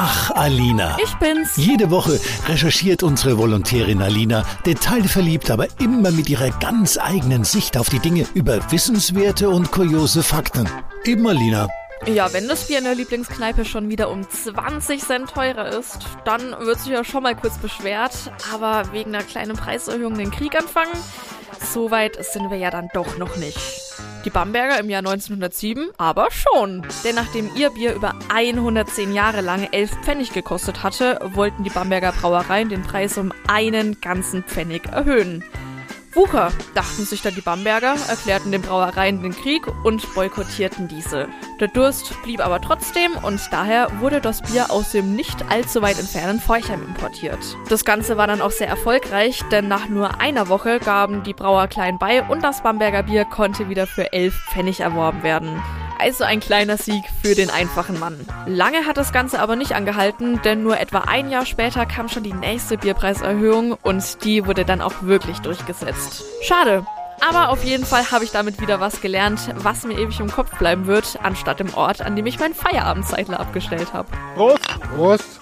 Ach, Alina. Ich bin's. Jede Woche recherchiert unsere Volontärin Alina, detailverliebt, aber immer mit ihrer ganz eigenen Sicht auf die Dinge über wissenswerte und kuriose Fakten. Eben Alina. Ja, wenn das Bier in der Lieblingskneipe schon wieder um 20 Cent teurer ist, dann wird sich ja schon mal kurz beschwert, aber wegen einer kleinen Preiserhöhung den Krieg anfangen, so weit sind wir ja dann doch noch nicht. Die Bamberger im Jahr 1907 aber schon. Denn nachdem ihr Bier über 110 Jahre lang 11 Pfennig gekostet hatte, wollten die Bamberger Brauereien den Preis um einen ganzen Pfennig erhöhen. Wucher, dachten sich dann die Bamberger, erklärten den Brauereien den Krieg und boykottierten diese. Der Durst blieb aber trotzdem und daher wurde das Bier aus dem nicht allzu weit entfernten Forchheim importiert. Das Ganze war dann auch sehr erfolgreich, denn nach nur einer Woche gaben die Brauer klein bei und das Bamberger Bier konnte wieder für 11 Pfennig erworben werden. Also ein kleiner Sieg für den einfachen Mann. Lange hat das Ganze aber nicht angehalten, denn nur etwa ein Jahr später kam schon die nächste Bierpreiserhöhung und die wurde dann auch wirklich durchgesetzt. Schade. Aber auf jeden Fall habe ich damit wieder was gelernt, was mir ewig im Kopf bleiben wird, anstatt im Ort, an dem ich mein Feierabendzeitler abgestellt habe. Prost! Prost!